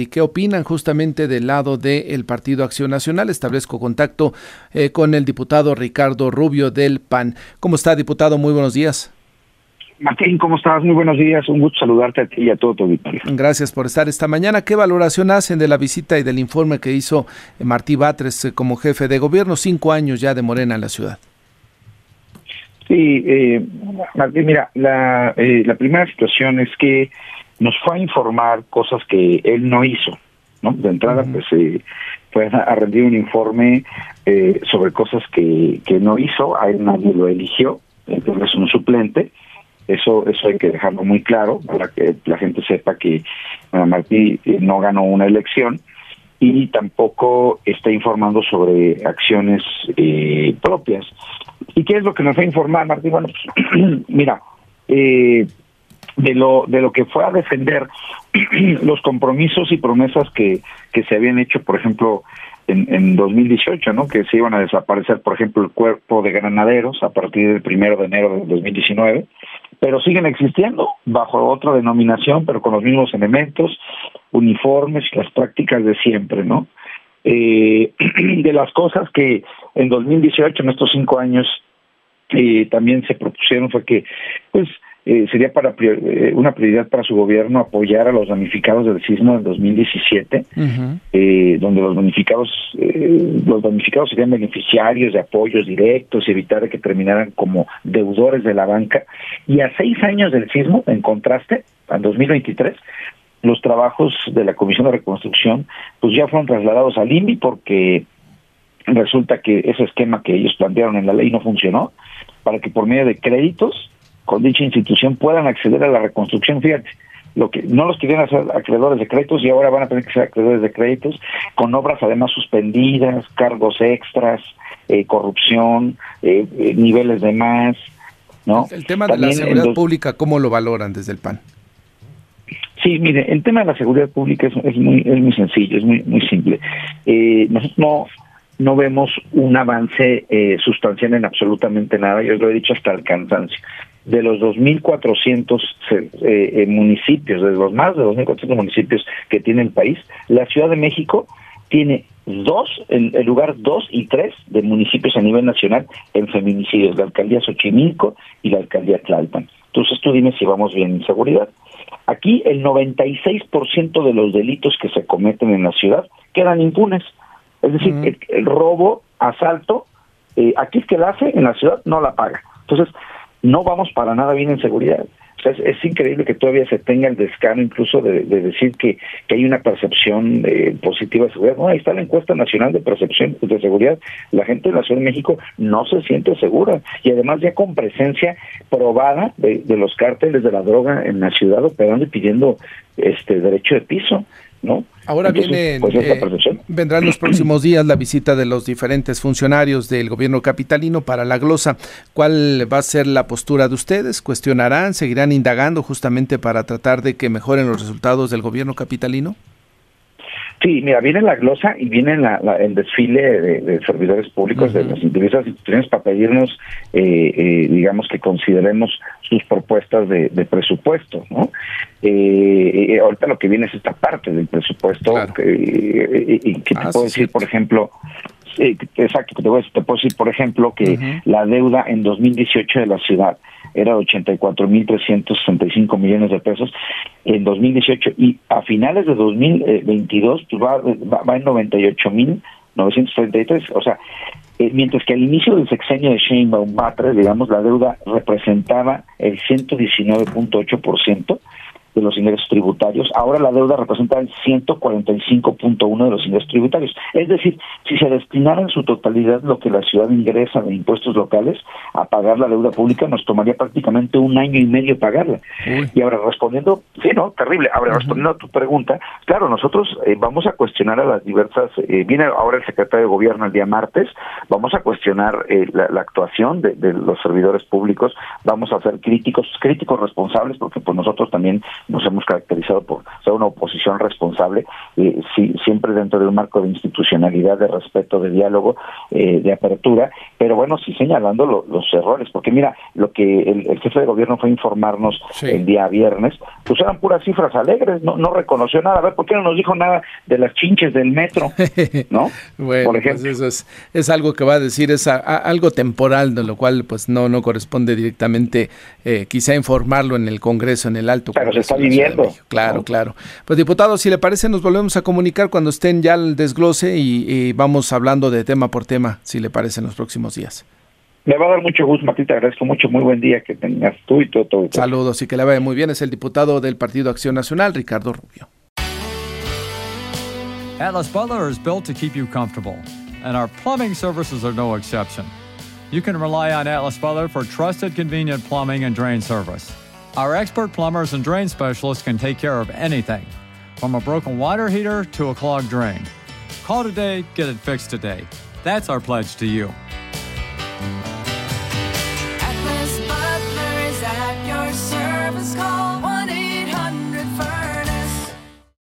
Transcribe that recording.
¿Y qué opinan justamente del lado del Partido Acción Nacional? Establezco contacto eh, con el diputado Ricardo Rubio del PAN. ¿Cómo está, diputado? Muy buenos días. Martín, ¿cómo estás? Muy buenos días. Un gusto saludarte a ti y a todo tu auditorio. Gracias por estar esta mañana. ¿Qué valoración hacen de la visita y del informe que hizo eh, Martí Batres eh, como jefe de gobierno? Cinco años ya de Morena en la ciudad. Sí, eh, Martín, mira, la, la primera situación es que nos fue a informar cosas que él no hizo, ¿no? De entrada, pues eh, fue a rendir un informe eh, sobre cosas que, que no hizo, a él nadie lo eligió, entonces es un suplente, eso eso hay que dejarlo muy claro para que la gente sepa que Martí eh, no ganó una elección y tampoco está informando sobre acciones eh, propias. ¿Y qué es lo que nos va a informar, Martín? Bueno, pues, mira, eh, de lo de lo que fue a defender los compromisos y promesas que, que se habían hecho, por ejemplo, en, en 2018, ¿no? Que se iban a desaparecer, por ejemplo, el cuerpo de granaderos a partir del primero de enero de 2019, pero siguen existiendo bajo otra denominación, pero con los mismos elementos, uniformes y las prácticas de siempre, ¿no? Eh, de las cosas que en 2018, en estos cinco años, eh, también se propusieron fue que, pues, eh, sería para eh, una prioridad para su gobierno apoyar a los damnificados del sismo del 2017, eh, donde los damnificados los damnificados serían beneficiarios de apoyos directos y evitar que terminaran como deudores de la banca. Y a seis años del sismo, en contraste, en 2023, los trabajos de la Comisión de Reconstrucción pues ya fueron trasladados al INVI porque resulta que ese esquema que ellos plantearon en la ley no funcionó para que por medio de créditos con dicha institución puedan acceder a la reconstrucción. Fíjate, lo que no los querían hacer acreedores de créditos y ahora van a tener que ser acreedores de créditos con obras además suspendidas, cargos extras, eh, corrupción, eh, eh, niveles de más, ¿no? El tema de la seguridad pública, ¿cómo lo valoran desde el PAN? Sí, mire, el tema de la seguridad pública es, es muy es muy sencillo, es muy muy simple. nosotros no no vemos un avance sustancial en absolutamente nada, yo lo he dicho hasta el cansancio de los 2.400 eh, eh, municipios, de los más de 2.400 municipios que tiene el país, la Ciudad de México tiene dos, el, el lugar dos y tres de municipios a nivel nacional en feminicidios, la alcaldía Xochimilco y la alcaldía Tlalpan. Entonces tú dime si vamos bien en seguridad. Aquí el 96% de los delitos que se cometen en la ciudad quedan impunes. Es decir, el, robo, asalto, eh, aquí es que la hace, en la ciudad no la paga. Entonces, no vamos para nada bien en seguridad. es, increíble que todavía se tenga el descaro incluso de, decir que, que, hay una percepción eh, positiva de seguridad. No, ahí está la encuesta nacional de percepción de seguridad. La gente de la Ciudad de México no se siente segura y además ya con presencia probada de, de los cárteles de la droga en la ciudad operando y pidiendo este derecho de piso. ¿No? Ahora viene, pues, eh, vendrán los próximos días la visita de los diferentes funcionarios del gobierno capitalino para la glosa. ¿Cuál va a ser la postura de ustedes? ¿Cuestionarán? ¿Seguirán indagando justamente para tratar de que mejoren los resultados del gobierno capitalino? Sí, mira, viene la glosa y viene la, el desfile de, servidores públicos de las diversas instituciones para pedirnos, eh, eh, digamos, que consideremos sus propuestas de, presupuesto, ¿no? Eh, ahorita lo que viene es esta parte del presupuesto que, que te ah, puedo decir, por ejemplo, exacto, te, voy, te puedo decir, por ejemplo, que la deuda en 2018 de la ciudad era 84.365 millones de pesos en 2018 y a finales de 2022 pues va, va, va en 98.933, o sea, eh, mientras que al inicio del sexenio de Sheinbaum Batres, digamos, la deuda representaba el 119.8%, de los ingresos tributarios. Ahora la deuda representa el 145.1 de los ingresos tributarios. Es decir, si se destinara en su totalidad lo que la ciudad ingresa de impuestos locales a pagar la deuda pública, nos tomaría prácticamente un año y medio pagarla. Y ahora respondiendo, sí, no, terrible. Ahora respondiendo a tu pregunta, claro, nosotros eh, vamos a cuestionar a las diversas, eh, viene ahora el secretario de gobierno el día martes, vamos a cuestionar eh, la, actuación de, de los servidores públicos, vamos a ser críticos, críticos responsables, porque pues nosotros también nos hemos caracterizado por ser una oposición responsable, eh, siempre dentro de un marco de institucionalidad, de respeto, de diálogo, eh, de apertura, pero bueno, sí señalando los errores, porque mira, lo que el, jefe de gobierno fue informarnos el día viernes, pues eran puras cifras alegres, no, no reconoció nada, a ver, ¿por qué no nos dijo nada de las chinches del metro? ¿No? bueno, por pues ejemplo. eso es, es, algo que va a decir, es algo temporal, de lo cual pues no, no corresponde directamente eh, quizá informarlo en el Congreso, en el alto. Pero está viviendo. Claro, claro. Pues diputado, si le parece, nos volvemos a comunicar cuando estén ya al desglose y, vamos hablando de tema por tema, si le parece, en los próximos días. Me va a dar mucho gusto, Martín, te agradezco mucho. Muy buen día que tengas tú y todo. todo, Saludos y que le vaya muy bien. Es el diputado del Partido Acción Nacional, Ricardo Rubio. Atlas Butler is built to keep you comfortable, and our plumbing services are no exception. You can rely on Atlas Butler for trusted, convenient plumbing and drain service. Our expert plumbers and drain specialists can take care of anything, from a broken water heater to a clogged drain. Call today, get it fixed today. That's our pledge to you. Atlas Butler is at your service call.